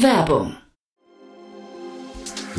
Werbung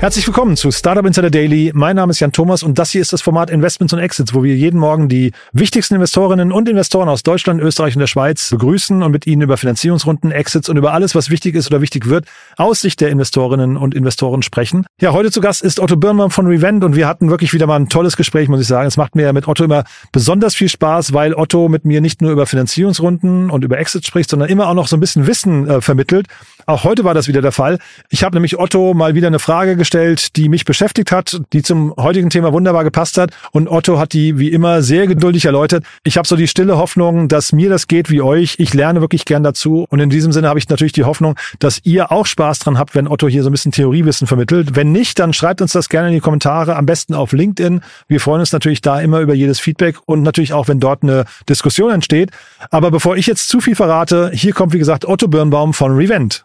Herzlich willkommen zu Startup Insider Daily. Mein Name ist Jan Thomas und das hier ist das Format Investments und Exits, wo wir jeden Morgen die wichtigsten Investorinnen und Investoren aus Deutschland, Österreich und der Schweiz begrüßen und mit ihnen über Finanzierungsrunden, Exits und über alles, was wichtig ist oder wichtig wird, aus Sicht der Investorinnen und Investoren sprechen. Ja, heute zu Gast ist Otto Birnbaum von Revent und wir hatten wirklich wieder mal ein tolles Gespräch, muss ich sagen. Es macht mir mit Otto immer besonders viel Spaß, weil Otto mit mir nicht nur über Finanzierungsrunden und über Exits spricht, sondern immer auch noch so ein bisschen Wissen äh, vermittelt. Auch heute war das wieder der Fall. Ich habe nämlich Otto mal wieder eine Frage gestellt, die mich beschäftigt hat, die zum heutigen Thema wunderbar gepasst hat. Und Otto hat die wie immer sehr geduldig erläutert. Ich habe so die stille Hoffnung, dass mir das geht wie euch. Ich lerne wirklich gern dazu. Und in diesem Sinne habe ich natürlich die Hoffnung, dass ihr auch Spaß dran habt, wenn Otto hier so ein bisschen Theoriewissen vermittelt. Wenn nicht, dann schreibt uns das gerne in die Kommentare, am besten auf LinkedIn. Wir freuen uns natürlich da immer über jedes Feedback und natürlich auch, wenn dort eine Diskussion entsteht. Aber bevor ich jetzt zu viel verrate, hier kommt wie gesagt Otto Birnbaum von Revent.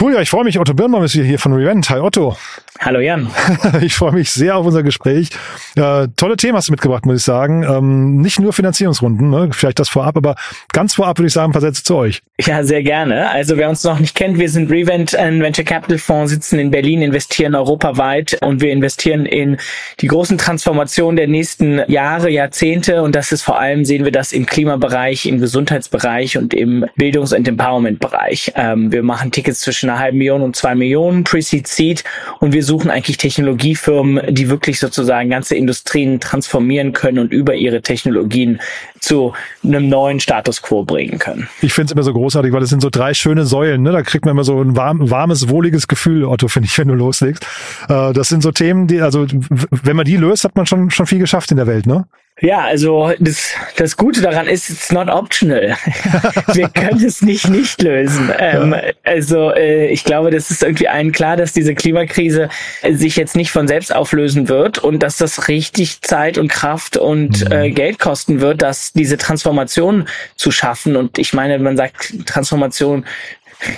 Cool, ja, ich freue mich. Otto Birnbaum ist hier von Revent. Hi Otto. Hallo Jan. Ich freue mich sehr auf unser Gespräch. Äh, tolle Themen hast du mitgebracht, muss ich sagen. Ähm, nicht nur Finanzierungsrunden, ne? vielleicht das vorab, aber ganz vorab würde ich sagen, ein paar Sätze zu euch. Ja, sehr gerne. Also wer uns noch nicht kennt, wir sind Revent, ein Venture Capital Fonds, sitzen in Berlin, investieren europaweit und wir investieren in die großen Transformationen der nächsten Jahre, Jahrzehnte und das ist vor allem, sehen wir das im Klimabereich, im Gesundheitsbereich und im Bildungs- und Empowerment-Bereich. Ähm, wir machen Tickets zwischen einer halben Million und zwei Millionen Pre-Seed Seed und wir suchen eigentlich Technologiefirmen, die wirklich sozusagen ganze Industrien transformieren können und über ihre Technologien zu einem neuen Status quo bringen können. Ich finde es immer so großartig, weil das sind so drei schöne Säulen. Ne? Da kriegt man immer so ein warm, warmes, wohliges Gefühl, Otto, finde ich, wenn du loslegst. Äh, das sind so Themen, die, also wenn man die löst, hat man schon, schon viel geschafft in der Welt, ne? Ja, also das, das Gute daran ist, it's not optional. Wir können es nicht nicht lösen. Ähm, also äh, ich glaube, das ist irgendwie allen klar, dass diese Klimakrise sich jetzt nicht von selbst auflösen wird und dass das richtig Zeit und Kraft und mhm. äh, Geld kosten wird, dass diese Transformation zu schaffen. Und ich meine, man sagt Transformation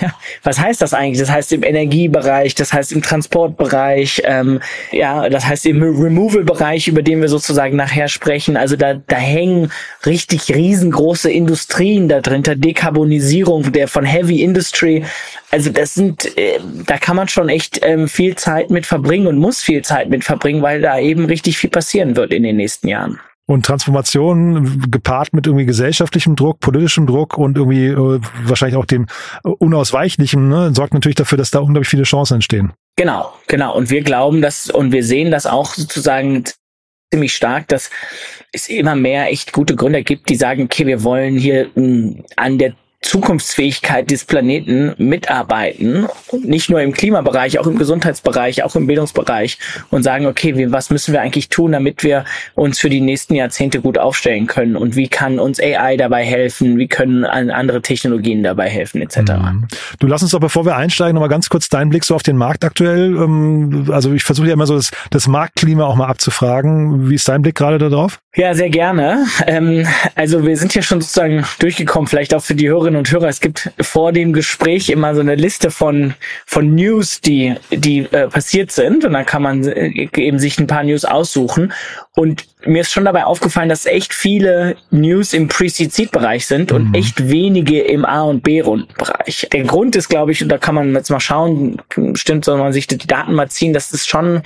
ja, was heißt das eigentlich? Das heißt im Energiebereich, das heißt im Transportbereich, ähm, ja, das heißt im Removal-Bereich, über den wir sozusagen nachher sprechen. Also da, da hängen richtig riesengroße Industrien da drin, Dekarbonisierung der von Heavy Industry. Also das sind, äh, da kann man schon echt ähm, viel Zeit mit verbringen und muss viel Zeit mit verbringen, weil da eben richtig viel passieren wird in den nächsten Jahren. Und Transformation gepaart mit irgendwie gesellschaftlichem Druck, politischem Druck und irgendwie äh, wahrscheinlich auch dem unausweichlichen, ne, sorgt natürlich dafür, dass da unglaublich viele Chancen entstehen. Genau, genau. Und wir glauben das und wir sehen das auch sozusagen ziemlich stark, dass es immer mehr echt gute Gründer gibt, die sagen, okay, wir wollen hier mh, hm, an der Zukunftsfähigkeit des Planeten mitarbeiten, nicht nur im Klimabereich, auch im Gesundheitsbereich, auch im Bildungsbereich und sagen, okay, wie, was müssen wir eigentlich tun, damit wir uns für die nächsten Jahrzehnte gut aufstellen können und wie kann uns AI dabei helfen, wie können andere Technologien dabei helfen, etc. Mhm. Du lass uns doch, bevor wir einsteigen, nochmal ganz kurz deinen Blick so auf den Markt aktuell. Ähm, also ich versuche ja immer so das, das Marktklima auch mal abzufragen. Wie ist dein Blick gerade darauf? Ja, sehr gerne. Ähm, also wir sind ja schon sozusagen durchgekommen, vielleicht auch für die Hörerinnen und Hörer. Es gibt vor dem Gespräch immer so eine Liste von von News, die die äh, passiert sind, und dann kann man äh, eben sich ein paar News aussuchen. Und mir ist schon dabei aufgefallen, dass echt viele News im Pre-Seed-Bereich sind und mhm. echt wenige im A- und B-Rundenbereich. Der Grund ist, glaube ich, und da kann man jetzt mal schauen, stimmt, soll man sich die Daten mal ziehen, dass es schon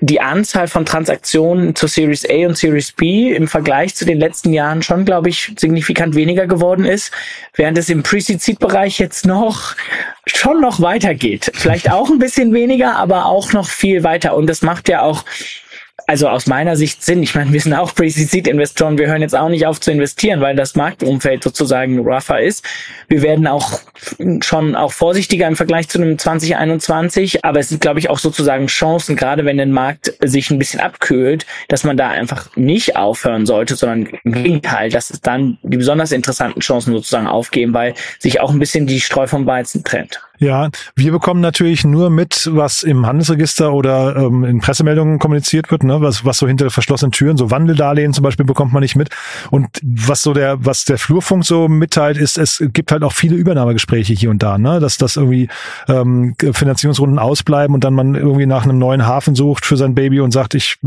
die Anzahl von Transaktionen zur Series A und Series B im Vergleich zu den letzten Jahren schon, glaube ich, signifikant weniger geworden ist, während es im Pre-Seed-Bereich jetzt noch schon noch weitergeht. Vielleicht auch ein bisschen weniger, aber auch noch viel weiter. Und das macht ja auch also aus meiner Sicht Sinn. Ich meine, wir sind auch Pre-Seed-Investoren, wir hören jetzt auch nicht auf zu investieren, weil das Marktumfeld sozusagen rougher ist. Wir werden auch schon auch vorsichtiger im Vergleich zu einem 2021, aber es sind, glaube ich, auch sozusagen Chancen, gerade wenn der Markt sich ein bisschen abkühlt, dass man da einfach nicht aufhören sollte, sondern im Gegenteil, dass es dann die besonders interessanten Chancen sozusagen aufgeben, weil sich auch ein bisschen die Streu vom Weizen trennt. Ja, wir bekommen natürlich nur mit, was im Handelsregister oder ähm, in Pressemeldungen kommuniziert wird, ne? was, was so hinter verschlossenen Türen, so Wandeldarlehen zum Beispiel bekommt man nicht mit. Und was so der, was der Flurfunk so mitteilt, ist, es gibt halt auch viele Übernahmegespräche hier und da, ne? dass das irgendwie ähm, Finanzierungsrunden ausbleiben und dann man irgendwie nach einem neuen Hafen sucht für sein Baby und sagt, ich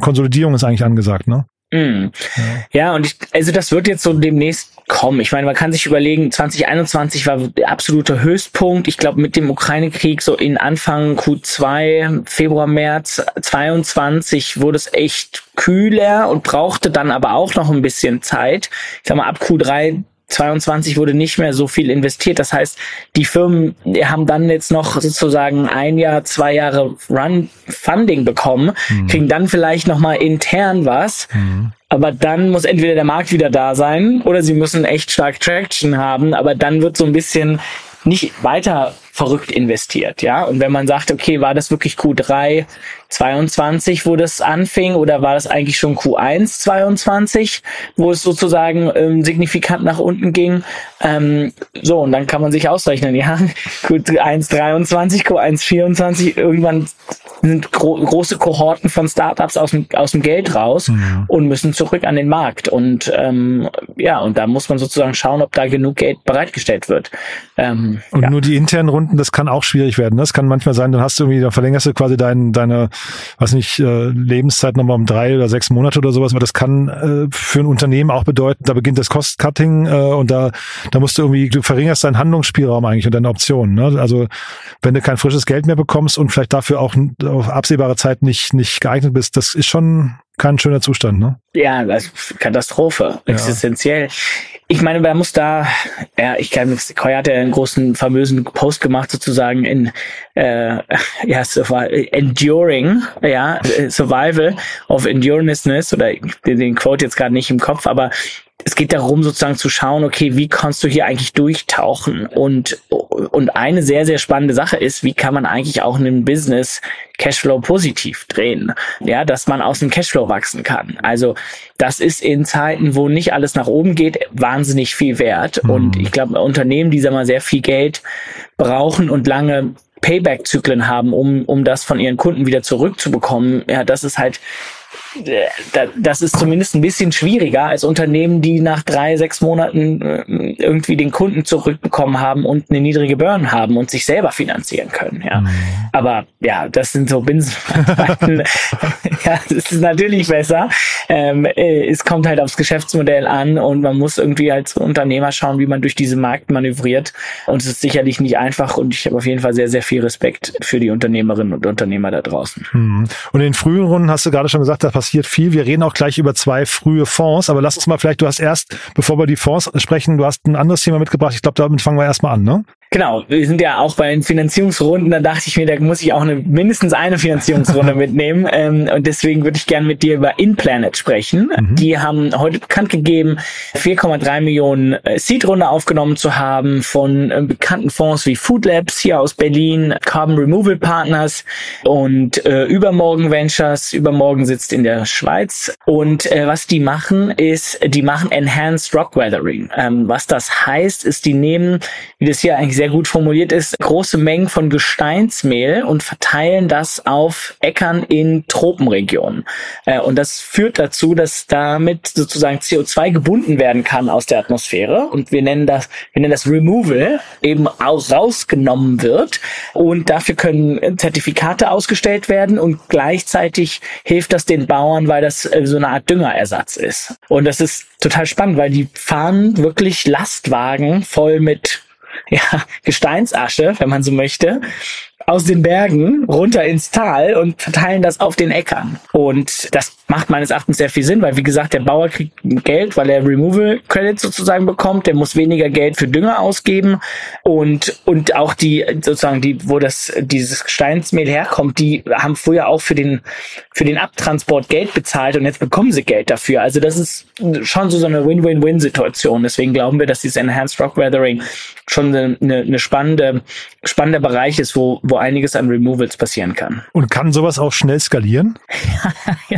Konsolidierung ist eigentlich angesagt, ne? Mm. Ja. ja, und ich, also das wird jetzt so demnächst kommen. Ich meine, man kann sich überlegen, 2021 war der absolute Höchstpunkt. Ich glaube, mit dem Ukraine-Krieg so in Anfang Q2, Februar, März 22 wurde es echt kühler und brauchte dann aber auch noch ein bisschen Zeit. Ich sag mal, ab Q3 22 wurde nicht mehr so viel investiert. Das heißt, die Firmen haben dann jetzt noch sozusagen ein Jahr, zwei Jahre Run Funding bekommen, mhm. kriegen dann vielleicht noch mal intern was. Mhm. Aber dann muss entweder der Markt wieder da sein oder sie müssen echt stark Traction haben. Aber dann wird so ein bisschen nicht weiter verrückt investiert, ja. Und wenn man sagt, okay, war das wirklich Q3 22, wo das anfing, oder war das eigentlich schon Q1 22, wo es sozusagen ähm, signifikant nach unten ging? Ähm, so, und dann kann man sich ausrechnen, ja, Q1 23, Q1 24, irgendwann sind gro große Kohorten von Startups aus dem, aus dem Geld raus mhm. und müssen zurück an den Markt. Und ähm, ja, und da muss man sozusagen schauen, ob da genug Geld bereitgestellt wird. Ähm, und ja. nur die internen Runden, das kann auch schwierig werden. Das kann manchmal sein, dann hast du irgendwie, dann verlängerst du quasi dein, deine, was nicht, äh, Lebenszeit nochmal um drei oder sechs Monate oder sowas. Aber das kann äh, für ein Unternehmen auch bedeuten, da beginnt das Cost-Cutting äh, und da, da musst du irgendwie, du verringerst deinen Handlungsspielraum eigentlich und deine Optionen. Ne? Also wenn du kein frisches Geld mehr bekommst und vielleicht dafür auch auf absehbare Zeit nicht, nicht geeignet bist, das ist schon kein schöner Zustand, ne? Ja, Katastrophe, ja. existenziell. Ich meine, man muss da, ja, ich kann, Koy hat ja einen großen, famösen Post gemacht, sozusagen in, äh, ja, Enduring, ja, Survival of Endurousness, oder den, den Quote jetzt gerade nicht im Kopf, aber es geht darum, sozusagen zu schauen, okay, wie kannst du hier eigentlich durchtauchen? Und, und eine sehr, sehr spannende Sache ist, wie kann man eigentlich auch einen Business Cashflow positiv drehen? Ja, dass man aus dem Cashflow wachsen kann. Also, das ist in Zeiten, wo nicht alles nach oben geht, wahnsinnig viel wert. Mhm. Und ich glaube, Unternehmen, die, sagen wir mal, sehr viel Geld brauchen und lange Payback-Zyklen haben, um, um das von ihren Kunden wieder zurückzubekommen, ja, das ist halt das ist zumindest ein bisschen schwieriger als Unternehmen, die nach drei, sechs Monaten äh, irgendwie den Kunden zurückbekommen haben und eine niedrige Burn haben und sich selber finanzieren können. Ja, mhm. aber ja, das sind so Binsenweisheiten. ja, das ist natürlich besser. Ähm, äh, es kommt halt aufs Geschäftsmodell an und man muss irgendwie als Unternehmer schauen, wie man durch diese Markt manövriert. Und es ist sicherlich nicht einfach und ich habe auf jeden Fall sehr, sehr viel Respekt für die Unternehmerinnen und Unternehmer da draußen. Mhm. Und in den frühen Runden hast du gerade schon gesagt, da passiert viel. Wir reden auch gleich über zwei frühe Fonds, aber lass uns mal vielleicht, du hast erst, bevor wir die Fonds sprechen, du hast ein anderes Thema mitgebracht. Ich glaube, damit fangen wir erstmal an, ne? Genau, wir sind ja auch bei den Finanzierungsrunden, da dachte ich mir, da muss ich auch eine, mindestens eine Finanzierungsrunde mitnehmen. Ähm, und deswegen würde ich gerne mit dir über InPlanet sprechen. Mhm. Die haben heute bekannt gegeben, 4,3 Millionen äh, Seed-Runde aufgenommen zu haben von äh, bekannten Fonds wie Food Labs hier aus Berlin, Carbon Removal Partners und äh, Übermorgen Ventures. Übermorgen sitzt in der Schweiz. Und äh, was die machen, ist, die machen Enhanced Rock Weathering. Ähm, was das heißt, ist, die nehmen, wie das hier eigentlich sehr gut formuliert ist, große Mengen von Gesteinsmehl und verteilen das auf Äckern in Tropenregionen. Äh, und das führt dazu, dass damit sozusagen CO2 gebunden werden kann aus der Atmosphäre. Und wir nennen das, wir nennen das Removal, eben rausgenommen wird. Und dafür können Zertifikate ausgestellt werden und gleichzeitig hilft das den Bauern, weil das äh, so eine Art Düngerersatz ist. Und das ist total spannend, weil die fahren wirklich Lastwagen voll mit ja, Gesteinsasche, wenn man so möchte, aus den Bergen runter ins Tal und verteilen das auf den Äckern. Und das macht meines Erachtens sehr viel Sinn, weil wie gesagt, der Bauer kriegt Geld, weil er Removal Credits sozusagen bekommt, der muss weniger Geld für Dünger ausgeben und und auch die sozusagen die, wo das dieses Gesteinsmehl herkommt, die haben früher auch für den für den Abtransport Geld bezahlt und jetzt bekommen sie Geld dafür. Also das ist schon so, so eine Win-Win-Win-Situation. Deswegen glauben wir, dass dieses Enhanced Rock Weathering schon eine, eine spannende, spannender Bereich ist, wo, wo einiges an Removals passieren kann. Und kann sowas auch schnell skalieren?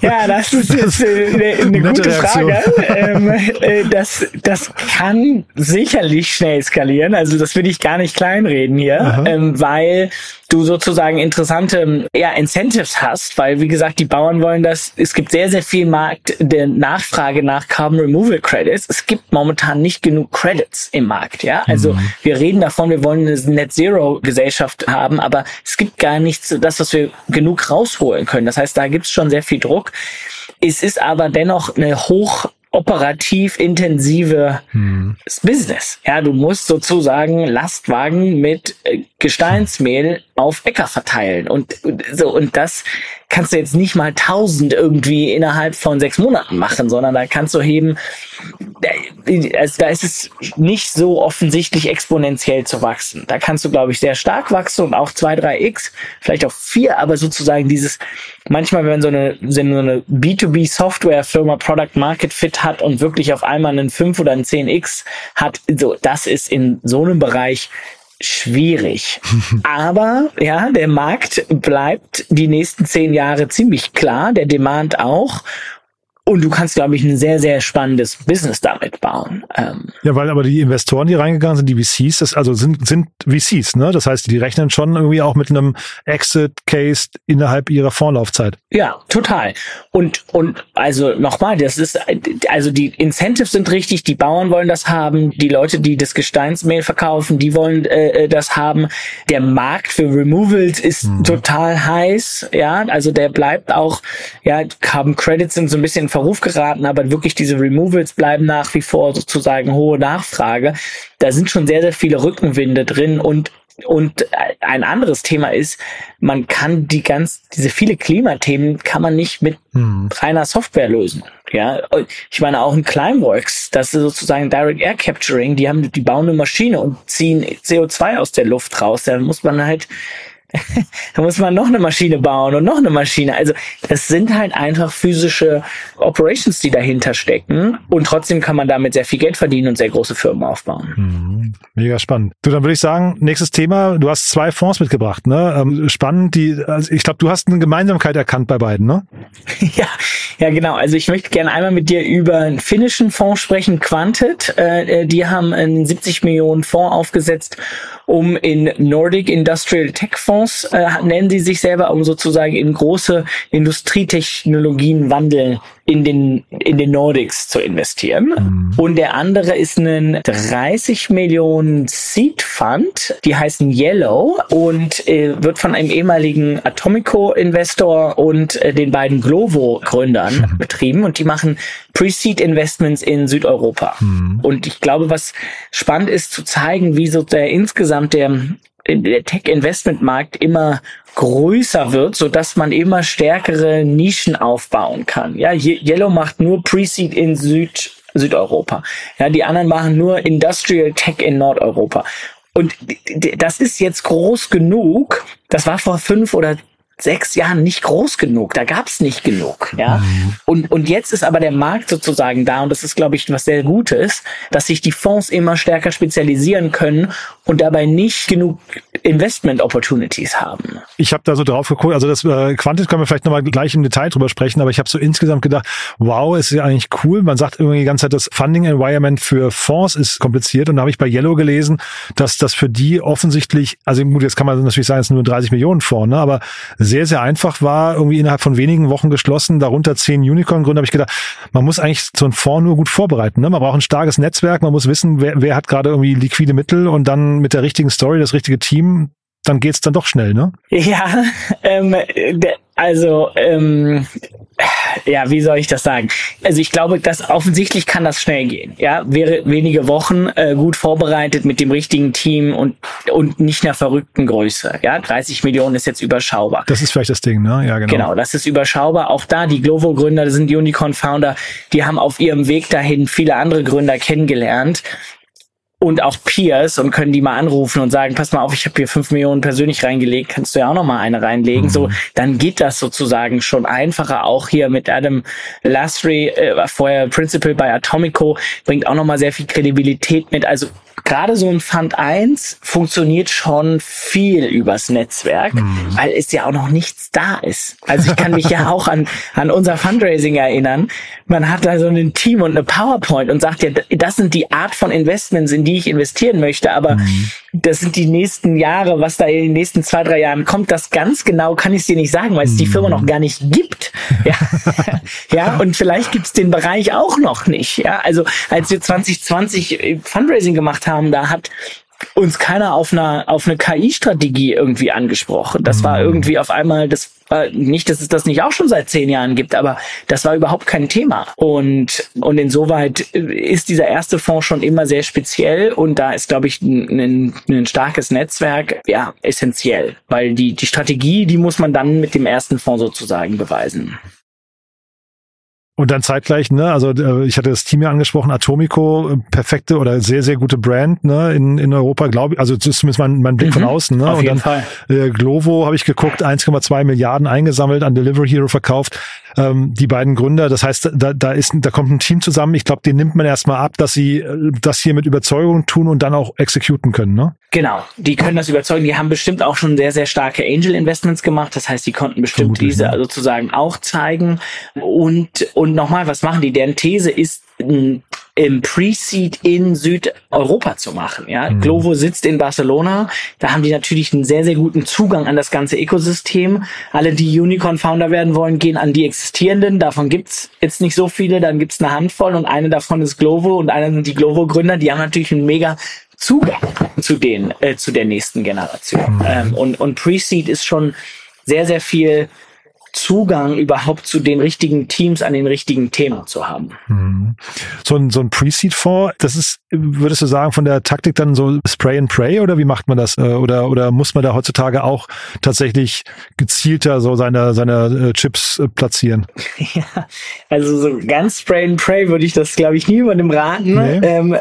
ja, das ist jetzt eine, eine gute Frage. Ähm, äh, das, das kann sicherlich schnell skalieren. Also das will ich gar nicht kleinreden hier, ähm, weil du sozusagen interessante ja, Incentives hast, weil wie gesagt, die Bauern wollen das, es gibt sehr, sehr viel Markt der Nachfrage nach Carbon Removal Credits. Es gibt momentan nicht genug Credits im Markt, ja. Also mhm. wir reden davon, wir wollen eine Net Zero Gesellschaft haben, aber es gibt gar nichts, das, was wir genug rausholen können. Das heißt, da gibt es schon sehr viel Druck. Es ist aber dennoch eine hoch operativ intensive hm. Business. Ja, du musst sozusagen Lastwagen mit äh, Gesteinsmehl auf Äcker verteilen und so und das kannst du jetzt nicht mal tausend irgendwie innerhalb von sechs Monaten machen, sondern da kannst du heben, also da ist es nicht so offensichtlich exponentiell zu wachsen. Da kannst du, glaube ich, sehr stark wachsen und auch zwei, drei x vielleicht auch vier, aber sozusagen dieses, manchmal, wenn so eine, so eine B2B-Software-Firma Product Market Fit hat und wirklich auf einmal einen 5 oder einen 10x hat, so, das ist in so einem Bereich schwierig. Aber ja, der Markt bleibt die nächsten zehn Jahre ziemlich klar, der Demand auch. Und du kannst, glaube ich, ein sehr, sehr spannendes Business damit bauen. Ähm ja, weil aber die Investoren, die reingegangen sind, die VCs, das also sind, sind VCs, ne? Das heißt, die rechnen schon irgendwie auch mit einem Exit-Case innerhalb ihrer Vorlaufzeit. Ja, total. Und, und also nochmal, das ist, also die Incentives sind richtig, die Bauern wollen das haben, die Leute, die das Gesteinsmehl verkaufen, die wollen äh, äh das haben. Der Markt für Removals ist mhm. total heiß, ja, also der bleibt auch, ja, Carbon Credits sind so ein bisschen Verruf geraten, aber wirklich diese Removals bleiben nach wie vor sozusagen hohe Nachfrage. Da sind schon sehr, sehr viele Rückenwinde drin und und ein anderes Thema ist, man kann die ganz, diese viele Klimathemen kann man nicht mit hm. reiner Software lösen. Ja, ich meine auch in Climeworks, das ist sozusagen Direct Air Capturing, die haben, die bauen eine Maschine und ziehen CO2 aus der Luft raus. Da muss man halt da muss man noch eine Maschine bauen und noch eine Maschine. Also es sind halt einfach physische Operations, die dahinter stecken und trotzdem kann man damit sehr viel Geld verdienen und sehr große Firmen aufbauen. Mhm. Mega spannend. Du, dann würde ich sagen, nächstes Thema, du hast zwei Fonds mitgebracht, ne? Ähm, spannend, die, also ich glaube, du hast eine Gemeinsamkeit erkannt bei beiden, ne? ja, ja, genau. Also ich möchte gerne einmal mit dir über einen finnischen Fonds sprechen, Quantit. Äh, äh die haben einen 70 Millionen Fonds aufgesetzt um in Nordic Industrial Tech Fonds, äh, nennen sie sich selber, um sozusagen in große Industrietechnologien wandeln in den, in den Nordics zu investieren. Mhm. Und der andere ist ein 30 Millionen Seed Fund, die heißen Yellow und äh, wird von einem ehemaligen Atomico Investor und äh, den beiden Glovo Gründern mhm. betrieben und die machen Pre-Seed Investments in Südeuropa. Mhm. Und ich glaube, was spannend ist zu zeigen, wie so der insgesamt der der Tech-Investment-Markt immer größer wird, so dass man immer stärkere Nischen aufbauen kann. Ja, Yellow macht nur Pre-Seed in Süd Südeuropa. Ja, die anderen machen nur Industrial Tech in Nordeuropa. Und das ist jetzt groß genug. Das war vor fünf oder sechs Jahren nicht groß genug. Da gab's nicht genug. Ja. Mhm. Und, und jetzt ist aber der Markt sozusagen da und das ist, glaube ich, was sehr Gutes, dass sich die Fonds immer stärker spezialisieren können und dabei nicht genug Investment Opportunities haben. Ich habe da so drauf geguckt, also das äh, Quantit können wir vielleicht nochmal gleich im Detail drüber sprechen, aber ich habe so insgesamt gedacht, wow, ist ja eigentlich cool. Man sagt irgendwie die ganze Zeit, das Funding Environment für Fonds ist kompliziert und da habe ich bei Yellow gelesen, dass das für die offensichtlich, also gut, jetzt kann man natürlich sagen, es sind nur 30 Millionen Fonds, ne, aber sehr, sehr einfach war, irgendwie innerhalb von wenigen Wochen geschlossen, darunter zehn Unicorn-Gründer, habe ich gedacht, man muss eigentlich so einen Fonds nur gut vorbereiten. Ne? Man braucht ein starkes Netzwerk, man muss wissen, wer, wer hat gerade irgendwie liquide Mittel und dann mit der richtigen Story das richtige Team, dann geht's dann doch schnell, ne? Ja, ähm, also ähm, ja, wie soll ich das sagen? Also ich glaube, dass offensichtlich kann das schnell gehen. Ja, wäre wenige Wochen äh, gut vorbereitet mit dem richtigen Team und und nicht einer verrückten Größe. Ja, 30 Millionen ist jetzt überschaubar. Das ist vielleicht das Ding, ne? Ja, genau. Genau, das ist überschaubar. Auch da die Glovo-Gründer, das sind Unicorn-Founder, die haben auf ihrem Weg dahin viele andere Gründer kennengelernt und auch Peers und können die mal anrufen und sagen, pass mal auf, ich habe hier fünf Millionen persönlich reingelegt, kannst du ja auch noch mal eine reinlegen. Mhm. So, dann geht das sozusagen schon einfacher. Auch hier mit Adam Lasry, äh, vorher Principal bei Atomico, bringt auch noch mal sehr viel Kredibilität mit. Also gerade so ein Fund 1 funktioniert schon viel übers Netzwerk, mhm. weil es ja auch noch nichts da ist. Also ich kann mich ja auch an, an unser Fundraising erinnern. Man hat da so ein Team und eine PowerPoint und sagt ja, das sind die Art von Investments, in die ich investieren möchte, aber mhm. das sind die nächsten Jahre, was da in den nächsten zwei, drei Jahren kommt, das ganz genau kann ich dir nicht sagen, weil es mhm. die Firma noch gar nicht gibt. Ja, ja und vielleicht gibt's den Bereich auch noch nicht. Ja, also als wir 2020 Fundraising gemacht haben, haben, da hat uns keiner auf einer auf eine KI-Strategie irgendwie angesprochen. Das war mhm. irgendwie auf einmal, das war nicht, dass es das nicht auch schon seit zehn Jahren gibt, aber das war überhaupt kein Thema. Und und insoweit ist dieser erste Fonds schon immer sehr speziell und da ist, glaube ich, ein, ein starkes Netzwerk ja essentiell, weil die die Strategie, die muss man dann mit dem ersten Fonds sozusagen beweisen. Und dann zeitgleich, ne, also äh, ich hatte das Team ja angesprochen, Atomico, äh, perfekte oder sehr, sehr gute Brand, ne, in, in Europa, glaube ich, also zumindest mein, mein Blick mhm, von außen, ne. Auf und jeden dann Fall. Äh, Glovo habe ich geguckt, 1,2 Milliarden eingesammelt, an Delivery Hero verkauft. Ähm, die beiden Gründer, das heißt, da, da ist, da kommt ein Team zusammen. Ich glaube, den nimmt man erstmal ab, dass sie äh, das hier mit Überzeugung tun und dann auch exekuten können, ne? Genau, die können das überzeugen. Die haben bestimmt auch schon sehr, sehr starke Angel Investments gemacht. Das heißt, die konnten bestimmt Vermutlich, diese ja. sozusagen auch zeigen. Und, und nochmal, was machen die? Deren These ist, im Pre-Seed in Südeuropa zu machen. Ja, mhm. Glovo sitzt in Barcelona. Da haben die natürlich einen sehr, sehr guten Zugang an das ganze Ökosystem. Alle, die Unicorn-Founder werden wollen, gehen an die existierenden. Davon gibt's jetzt nicht so viele. Dann gibt's eine Handvoll und eine davon ist Glovo und einer sind die Glovo-Gründer. Die haben natürlich einen mega Zugang zu den, äh, zu der nächsten Generation. Mhm. Ähm, und, und Pre-Seed ist schon sehr, sehr viel Zugang überhaupt zu den richtigen Teams an den richtigen Themen zu haben. Mhm. So ein, so ein Pre-Seed-Fonds, das ist, würdest du sagen, von der Taktik dann so Spray and Pray oder wie macht man das? Äh, oder, oder muss man da heutzutage auch tatsächlich gezielter so seine, seine äh, Chips äh, platzieren? Ja, also so ganz Spray and Pray würde ich das, glaube ich, niemandem raten. Nee. Ähm,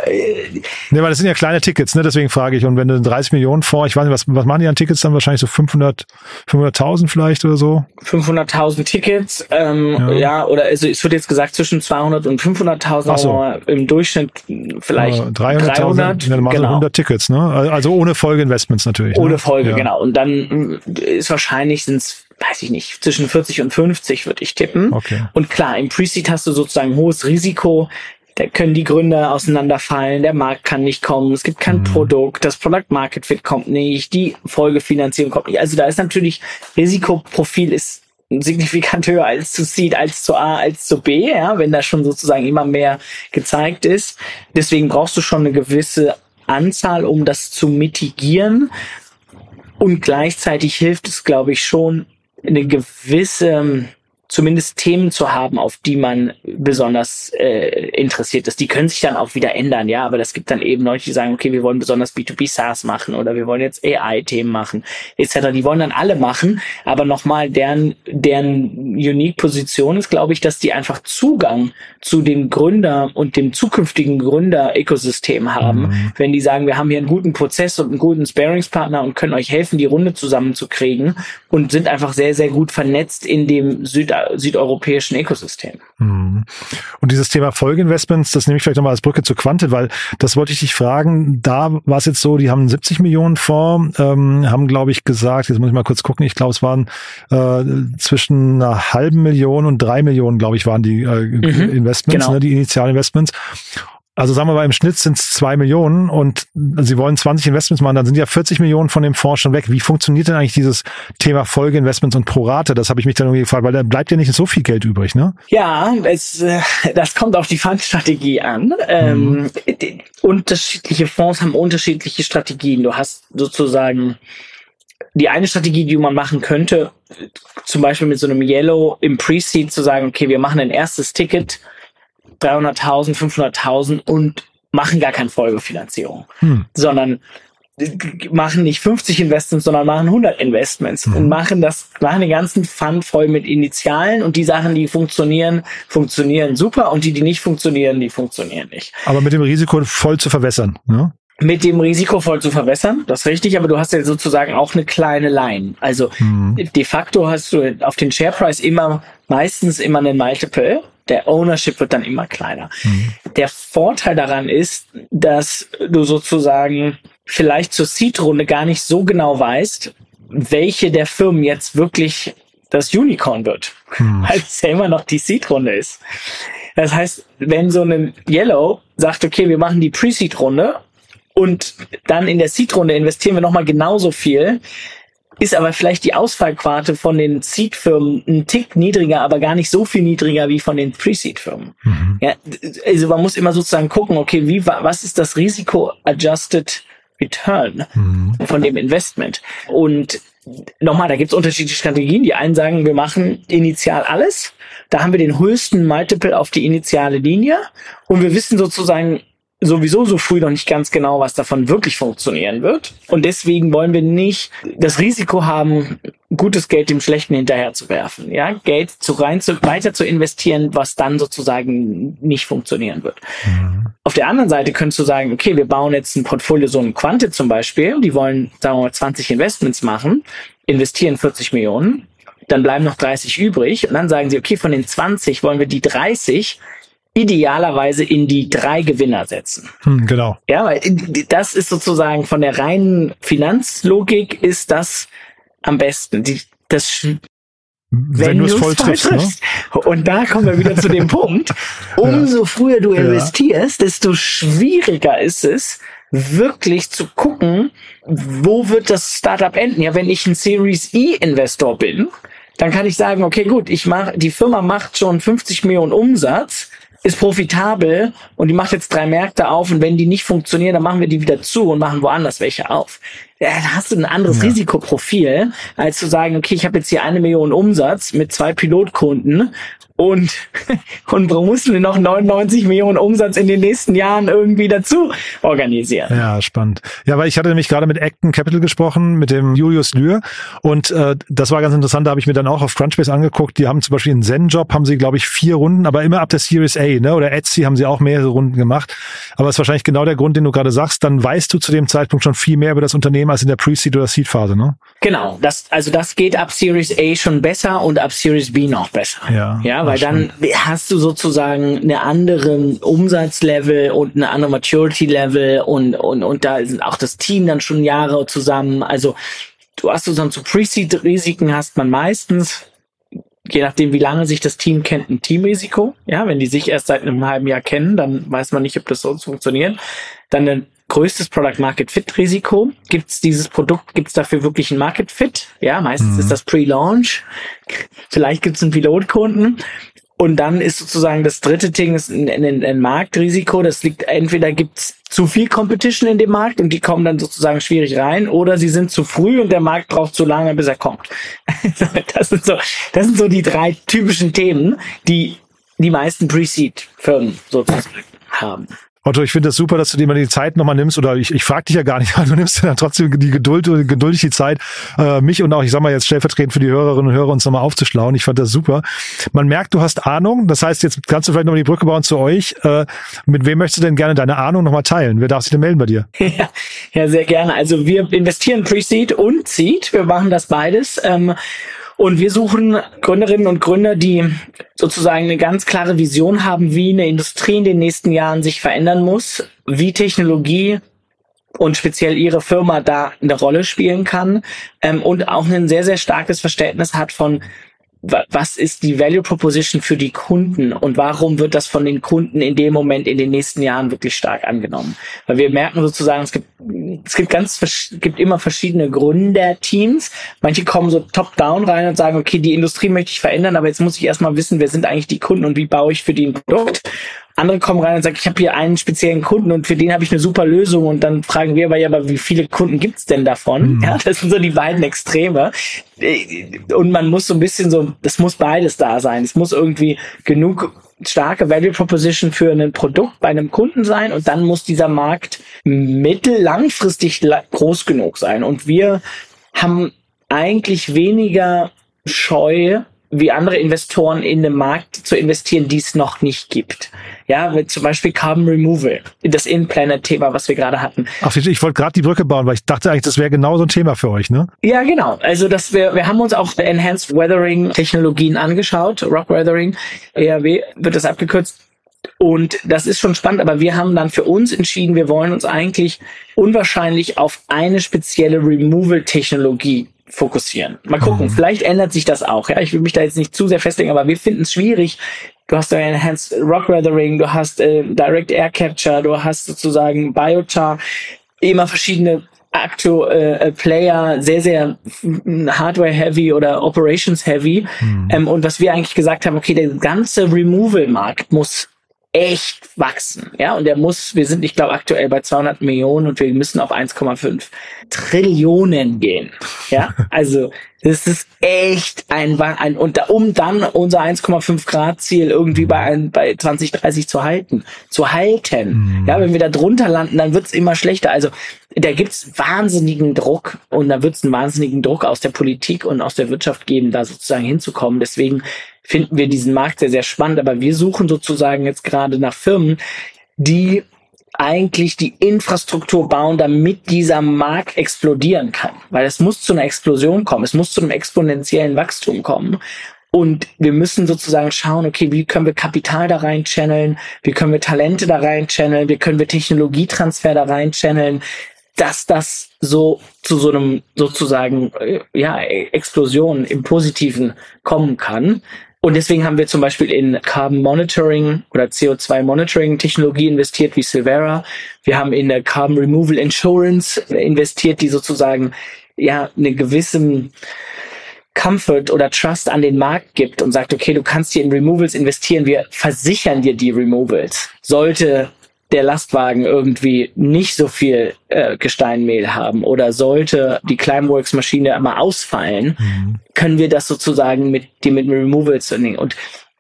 nee, weil das sind ja kleine Tickets, ne? deswegen frage ich. Und wenn du 30 Millionen Fonds, ich weiß nicht, was, was machen die an Tickets dann? Wahrscheinlich so 500, 500.000 vielleicht oder so? 500 200.000 Tickets, ähm, ja. ja. oder also es wird jetzt gesagt zwischen 200 und 500.000, so. im Durchschnitt vielleicht ja, 300, 300 genau. 100 Tickets, ne? Also ohne Folgeinvestments natürlich. Ne? Ohne Folge, ja. genau. Und dann ist wahrscheinlich sind's weiß ich nicht, zwischen 40 und 50 würde ich tippen. Okay. Und klar, im Pre-Seed hast du sozusagen hohes Risiko. Da können die Gründer auseinanderfallen, der Markt kann nicht kommen, es gibt kein mhm. Produkt, das Product Market Fit kommt nicht, die Folgefinanzierung kommt nicht. Also da ist natürlich Risikoprofil ist signifikant höher als zu Seed, als zu A, als zu B, ja, wenn da schon sozusagen immer mehr gezeigt ist. Deswegen brauchst du schon eine gewisse Anzahl, um das zu mitigieren. Und gleichzeitig hilft es, glaube ich, schon, eine gewisse zumindest Themen zu haben, auf die man besonders äh, interessiert ist. Die können sich dann auch wieder ändern, ja, aber das gibt dann eben Leute, die sagen, okay, wir wollen besonders B2B SaaS machen oder wir wollen jetzt AI-Themen machen, etc. Die wollen dann alle machen, aber nochmal, deren, deren Unique-Position ist, glaube ich, dass die einfach Zugang zu dem Gründer und dem zukünftigen Gründer-Ökosystem haben. Mhm. Wenn die sagen, wir haben hier einen guten Prozess und einen guten Sparingspartner und können euch helfen, die Runde zusammenzukriegen und sind einfach sehr, sehr gut vernetzt in dem Süd südeuropäischen Ökosystem. Mhm. Und dieses Thema Folgeinvestments, das nehme ich vielleicht nochmal als Brücke zu Quantet, weil das wollte ich dich fragen. Da war es jetzt so, die haben 70 Millionen Fonds, ähm, haben, glaube ich, gesagt, jetzt muss ich mal kurz gucken, ich glaube, es waren äh, zwischen einer halben Million und drei Millionen, glaube ich, waren die äh, mhm, Investments, genau. ne, die Initialinvestments. Also sagen wir mal, im Schnitt sind es zwei Millionen und Sie wollen 20 Investments machen, dann sind ja 40 Millionen von dem Fonds schon weg. Wie funktioniert denn eigentlich dieses Thema Folgeinvestments und Prorate? Das habe ich mich dann irgendwie gefragt, weil da bleibt ja nicht so viel Geld übrig, ne? Ja, es, äh, das kommt auf die Fundstrategie an. Ähm, mhm. Ähm, unterschiedliche Fonds haben unterschiedliche Strategien. Du hast sozusagen die eine Strategie, die man machen könnte, zum Beispiel mit so einem Yellow im Pre-Seed zu sagen, okay, wir machen ein erstes Ticket, 300.000, 500.000 und machen gar keine Folgefinanzierung, hm. sondern machen nicht 50 Investments, sondern machen 100 Investments mhm. und machen das, machen den ganzen Fund voll mit Initialen und die Sachen, die funktionieren, funktionieren super und die, die nicht funktionieren, die funktionieren nicht. Aber mit dem Risiko voll zu verwässern, ne? Mit dem Risiko voll zu verwässern, das ist richtig, aber du hast ja sozusagen auch eine kleine Line. Also mhm. de facto hast du auf den Share Price immer, meistens immer einen Multiple der Ownership wird dann immer kleiner. Mhm. Der Vorteil daran ist, dass du sozusagen vielleicht zur Seed-Runde gar nicht so genau weißt, welche der Firmen jetzt wirklich das Unicorn wird, hm. weil es ja immer noch die Seed-Runde ist. Das heißt, wenn so ein Yellow sagt, okay, wir machen die Pre-Seed-Runde und dann in der Seed-Runde investieren wir nochmal genauso viel, ist aber vielleicht die Ausfallquarte von den Seed-Firmen ein Tick niedriger, aber gar nicht so viel niedriger wie von den Pre-Seed-Firmen. Mhm. Ja, also man muss immer sozusagen gucken, okay, wie was ist das Risiko-adjusted Return mhm. von dem Investment? Und nochmal, da gibt es unterschiedliche Strategien. Die einen sagen, wir machen initial alles. Da haben wir den höchsten Multiple auf die initiale Linie und wir wissen sozusagen, sowieso so früh noch nicht ganz genau, was davon wirklich funktionieren wird. Und deswegen wollen wir nicht das Risiko haben, gutes Geld dem Schlechten hinterher zu werfen. Ja, Geld zu rein zu, weiter zu investieren, was dann sozusagen nicht funktionieren wird. Mhm. Auf der anderen Seite könntest du sagen, okay, wir bauen jetzt ein Portfolio, so ein Quante zum Beispiel, die wollen, sagen wir mal, 20 Investments machen, investieren 40 Millionen, dann bleiben noch 30 übrig und dann sagen sie, okay, von den 20 wollen wir die 30 idealerweise in die drei Gewinner setzen. Hm, genau. Ja, weil das ist sozusagen von der reinen Finanzlogik ist das am besten. Die, das wenn, wenn du es voll triffst. Ne? Und da kommen wir wieder zu dem Punkt. Umso ja. früher du investierst, desto schwieriger ist es, wirklich zu gucken, wo wird das Startup enden. Ja, wenn ich ein Series E Investor bin, dann kann ich sagen, okay, gut, ich mache, die Firma macht schon 50 Millionen Umsatz ist profitabel und die macht jetzt drei Märkte auf und wenn die nicht funktionieren, dann machen wir die wieder zu und machen woanders welche auf. Ja, da hast du ein anderes ja. Risikoprofil, als zu sagen, okay, ich habe jetzt hier eine Million Umsatz mit zwei Pilotkunden und, und mussten wir noch 99 Millionen Umsatz in den nächsten Jahren irgendwie dazu organisieren. Ja, spannend. Ja, weil ich hatte nämlich gerade mit Acton Capital gesprochen, mit dem Julius Lühr und äh, das war ganz interessant, da habe ich mir dann auch auf Crunchbase angeguckt, die haben zum Beispiel einen Zen-Job, haben sie glaube ich vier Runden, aber immer ab der Series A, ne? oder Etsy haben sie auch mehrere Runden gemacht, aber es ist wahrscheinlich genau der Grund, den du gerade sagst, dann weißt du zu dem Zeitpunkt schon viel mehr über das Unternehmen als in der Pre-Seed oder Seed-Phase, ne? Genau, das, also das geht ab Series A schon besser und ab Series B noch besser. Ja, ja weil dann hast du sozusagen eine andere Umsatzlevel und eine andere Maturity-Level und, und, und da sind auch das Team dann schon Jahre zusammen. Also du hast sozusagen zu Pre-Seed-Risiken hast man meistens, je nachdem wie lange sich das Team kennt, ein Teamrisiko. Ja, wenn die sich erst seit einem halben Jahr kennen, dann weiß man nicht, ob das so funktioniert. Dann ein größtes Product Market Fit Risiko. Gibt es dieses Produkt, gibt es dafür wirklich ein Market Fit? Ja, meistens mhm. ist das Pre-Launch. Vielleicht gibt es einen Pilotkunden. Und dann ist sozusagen das dritte Ding ist ein, ein, ein Marktrisiko. Das liegt entweder gibt's zu viel Competition in dem Markt und die kommen dann sozusagen schwierig rein, oder sie sind zu früh und der Markt braucht zu lange, bis er kommt. das sind so, das sind so die drei typischen Themen, die die meisten Pre-Seed-Firmen sozusagen haben. Otto, ich finde das super, dass du dir mal die Zeit nochmal nimmst, oder ich, ich frage dich ja gar nicht, aber du nimmst dir dann trotzdem die Geduld, geduldig die Zeit, äh, mich und auch, ich sag mal jetzt stellvertretend für die Hörerinnen und Hörer uns nochmal aufzuschlauen. Ich fand das super. Man merkt, du hast Ahnung. Das heißt, jetzt kannst du vielleicht nochmal die Brücke bauen zu euch. Äh, mit wem möchtest du denn gerne deine Ahnung nochmal teilen? Wer darf sich denn melden bei dir? Ja, ja sehr gerne. Also wir investieren Pre-Seed und Seed. Wir machen das beides. Ähm, und wir suchen Gründerinnen und Gründer, die sozusagen eine ganz klare Vision haben, wie eine Industrie in den nächsten Jahren sich verändern muss, wie Technologie und speziell ihre Firma da eine Rolle spielen kann ähm, und auch ein sehr, sehr starkes Verständnis hat von was ist die Value Proposition für die Kunden und warum wird das von den Kunden in dem Moment in den nächsten Jahren wirklich stark angenommen? Weil wir merken sozusagen, es gibt, es gibt ganz, gibt immer verschiedene Gründerteams. Manche kommen so top-down rein und sagen, okay, die Industrie möchte ich verändern, aber jetzt muss ich erstmal wissen, wer sind eigentlich die Kunden und wie baue ich für die ein Produkt? Andere kommen rein und sagen, ich habe hier einen speziellen Kunden und für den habe ich eine super Lösung und dann fragen wir aber ja, aber wie viele Kunden gibt's denn davon? Mhm. Ja, das sind so die beiden Extreme. Und man muss so ein bisschen so, das muss beides da sein. Es muss irgendwie genug starke Value Proposition für ein Produkt bei einem Kunden sein und dann muss dieser Markt mittel langfristig groß genug sein. Und wir haben eigentlich weniger Scheu, wie andere Investoren in den Markt zu investieren, die es noch nicht gibt. Ja, zum Beispiel Carbon Removal, das In-Planet-Thema, was wir gerade hatten. Ach, ich wollte gerade die Brücke bauen, weil ich dachte eigentlich, das wäre genau so ein Thema für euch, ne? Ja, genau. Also dass wir, wir haben uns auch Enhanced Weathering Technologien angeschaut, Rock Weathering, ERW wird das abgekürzt. Und das ist schon spannend, aber wir haben dann für uns entschieden, wir wollen uns eigentlich unwahrscheinlich auf eine spezielle Removal-Technologie fokussieren. Mal gucken, mhm. vielleicht ändert sich das auch. Ja, ich will mich da jetzt nicht zu sehr festlegen, aber wir finden es schwierig. Du hast da Enhanced Rock Weathering, du hast äh, Direct Air Capture, du hast sozusagen Biochar, immer verschiedene Acto äh, Player, sehr, sehr Hardware-heavy oder Operations-heavy. Mhm. Ähm, und was wir eigentlich gesagt haben, okay, der ganze Removal-Markt muss echt wachsen. Ja, und der muss, wir sind, ich glaube, aktuell bei 200 Millionen und wir müssen auf 1,5 Trillionen gehen. Ja, also das ist echt ein, ein und um dann unser 1,5 Grad Ziel irgendwie bei, ein, bei 2030 zu halten, zu halten. Mhm. Ja, wenn wir da drunter landen, dann wird's immer schlechter. Also da gibt's wahnsinnigen Druck und da wird's einen wahnsinnigen Druck aus der Politik und aus der Wirtschaft geben, da sozusagen hinzukommen. Deswegen finden wir diesen Markt sehr, sehr spannend. Aber wir suchen sozusagen jetzt gerade nach Firmen, die eigentlich die Infrastruktur bauen, damit dieser Markt explodieren kann. Weil es muss zu einer Explosion kommen, es muss zu einem exponentiellen Wachstum kommen. Und wir müssen sozusagen schauen, okay, wie können wir Kapital da rein channeln, wie können wir Talente da rein channeln, wie können wir Technologietransfer da rein channeln, dass das so zu so einem sozusagen äh, ja Explosion im Positiven kommen kann. Und deswegen haben wir zum Beispiel in Carbon Monitoring oder CO2 Monitoring Technologie investiert wie Silvera. Wir haben in der Carbon Removal Insurance investiert, die sozusagen ja eine gewissen Comfort oder Trust an den Markt gibt und sagt, okay, du kannst hier in Removals investieren, wir versichern dir die Removals. Sollte der Lastwagen irgendwie nicht so viel äh, Gesteinmehl haben oder sollte die Climeworks-Maschine mal ausfallen, mhm. können wir das sozusagen mit die mit Removals nehmen. Und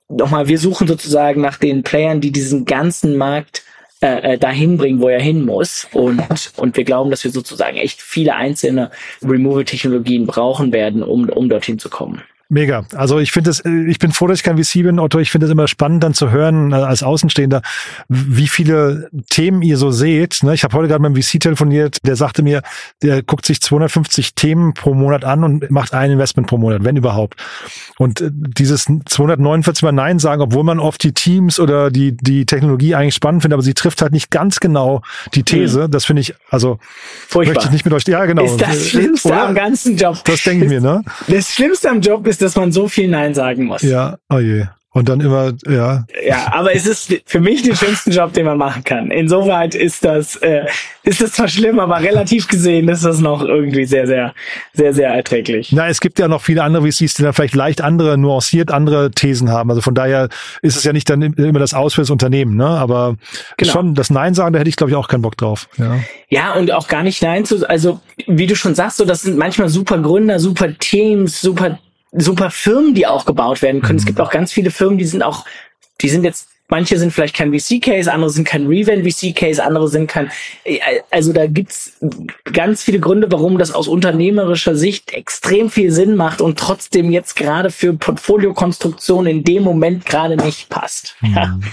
nochmal, wir suchen sozusagen nach den Playern, die diesen ganzen Markt äh, äh, dahin bringen, wo er hin muss. Und, und wir glauben, dass wir sozusagen echt viele einzelne Removal-Technologien brauchen werden, um, um dorthin zu kommen. Mega. Also ich finde es, äh, ich bin froh, dass ich kein VC bin, Otto. Ich finde es immer spannend, dann zu hören äh, als Außenstehender, wie viele Themen ihr so seht. Ne? Ich habe heute gerade mit einem VC telefoniert, der sagte mir, der guckt sich 250 Themen pro Monat an und macht ein Investment pro Monat, wenn überhaupt. Und äh, dieses 249 Mal Nein sagen, obwohl man oft die Teams oder die die Technologie eigentlich spannend findet, aber sie trifft halt nicht ganz genau die These. Mhm. Das finde ich, also Furchtbar. möchte ich nicht mit euch. Ja, genau. Ist das Schlimmste oder? am ganzen Job. Das denke ich mir, ne? Das Schlimmste am Job ist ist, dass man so viel Nein sagen muss. Ja, oh je. Und dann immer, ja. Ja, aber es ist für mich den schönsten Job, den man machen kann. Insoweit ist das, äh, ist das zwar schlimm, aber relativ gesehen ist das noch irgendwie sehr, sehr, sehr, sehr erträglich. Na, es gibt ja noch viele andere VCs, die dann vielleicht leicht andere, nuanciert andere Thesen haben. Also von daher ist es ja nicht dann immer das Aus für das Unternehmen, ne? Aber genau. schon das Nein sagen, da hätte ich, glaube ich, auch keinen Bock drauf. Ja. ja, und auch gar nicht Nein zu, also wie du schon sagst, so das sind manchmal super Gründer, super Teams, super super Firmen, die auch gebaut werden können. Mhm. Es gibt auch ganz viele Firmen, die sind auch, die sind jetzt Manche sind vielleicht kein VC-Case, andere sind kein Revent-VC-Case, andere sind kein. Also da gibt's ganz viele Gründe, warum das aus unternehmerischer Sicht extrem viel Sinn macht und trotzdem jetzt gerade für Portfoliokonstruktion in dem Moment gerade nicht passt. Mhm. Ja.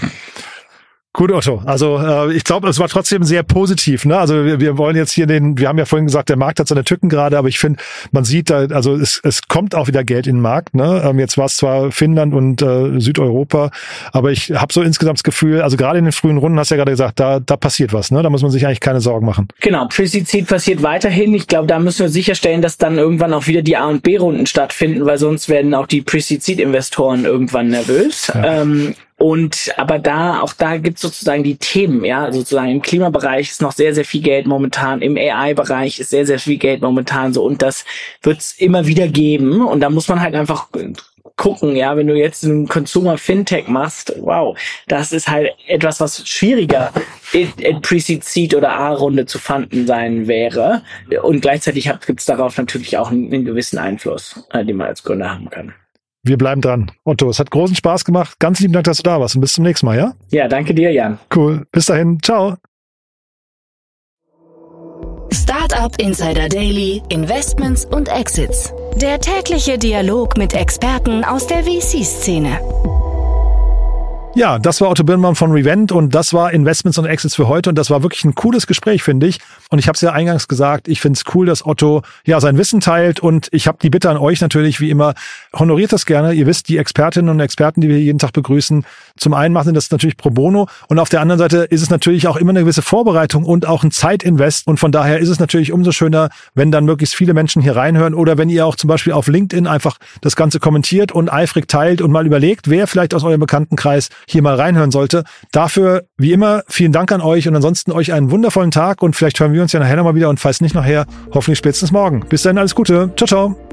Gut, Otto. Also äh, ich glaube, es war trotzdem sehr positiv. Ne? Also wir, wir wollen jetzt hier den, wir haben ja vorhin gesagt, der Markt hat seine Tücken gerade, aber ich finde, man sieht da, also es, es kommt auch wieder Geld in den Markt. Ne? Ähm, jetzt war es zwar Finnland und äh, Südeuropa, aber ich habe so insgesamt das Gefühl, also gerade in den frühen Runden hast du ja gerade gesagt, da, da passiert was. Ne? Da muss man sich eigentlich keine Sorgen machen. Genau, Pre-Seed passiert weiterhin. Ich glaube, da müssen wir sicherstellen, dass dann irgendwann auch wieder die A- und B-Runden stattfinden, weil sonst werden auch die Pre-Seed-Investoren irgendwann nervös. Ja. Ähm, und aber da, auch da gibt's sozusagen die Themen, ja, sozusagen im Klimabereich ist noch sehr, sehr viel Geld momentan, im AI-Bereich ist sehr, sehr viel Geld momentan so und das wird's immer wieder geben. Und da muss man halt einfach gucken, ja, wenn du jetzt ein Consumer Fintech machst, wow, das ist halt etwas, was schwieriger in, in Pre-Seed, Seed oder A-Runde zu fanden sein wäre. Und gleichzeitig gibt es darauf natürlich auch einen, einen gewissen Einfluss, äh, den man als Gründer haben kann. Wir bleiben dran. Otto, es hat großen Spaß gemacht. Ganz lieben Dank, dass du da warst und bis zum nächsten Mal, ja? Ja, danke dir, Jan. Cool. Bis dahin. Ciao. Startup Insider Daily, Investments und Exits. Der tägliche Dialog mit Experten aus der VC-Szene. Ja, das war Otto Birnbaum von Revent und das war Investments und Exits für heute und das war wirklich ein cooles Gespräch, finde ich. Und ich habe es ja eingangs gesagt, ich finde es cool, dass Otto ja sein Wissen teilt und ich habe die Bitte an euch natürlich, wie immer, honoriert das gerne. Ihr wisst, die Expertinnen und Experten, die wir jeden Tag begrüßen, zum einen machen das natürlich pro bono und auf der anderen Seite ist es natürlich auch immer eine gewisse Vorbereitung und auch ein Zeitinvest und von daher ist es natürlich umso schöner, wenn dann möglichst viele Menschen hier reinhören oder wenn ihr auch zum Beispiel auf LinkedIn einfach das Ganze kommentiert und eifrig teilt und mal überlegt, wer vielleicht aus eurem Bekanntenkreis hier mal reinhören sollte. Dafür, wie immer, vielen Dank an euch und ansonsten euch einen wundervollen Tag und vielleicht hören wir uns ja nachher nochmal wieder und falls nicht nachher, hoffentlich spätestens morgen. Bis dann, alles Gute. Ciao, ciao.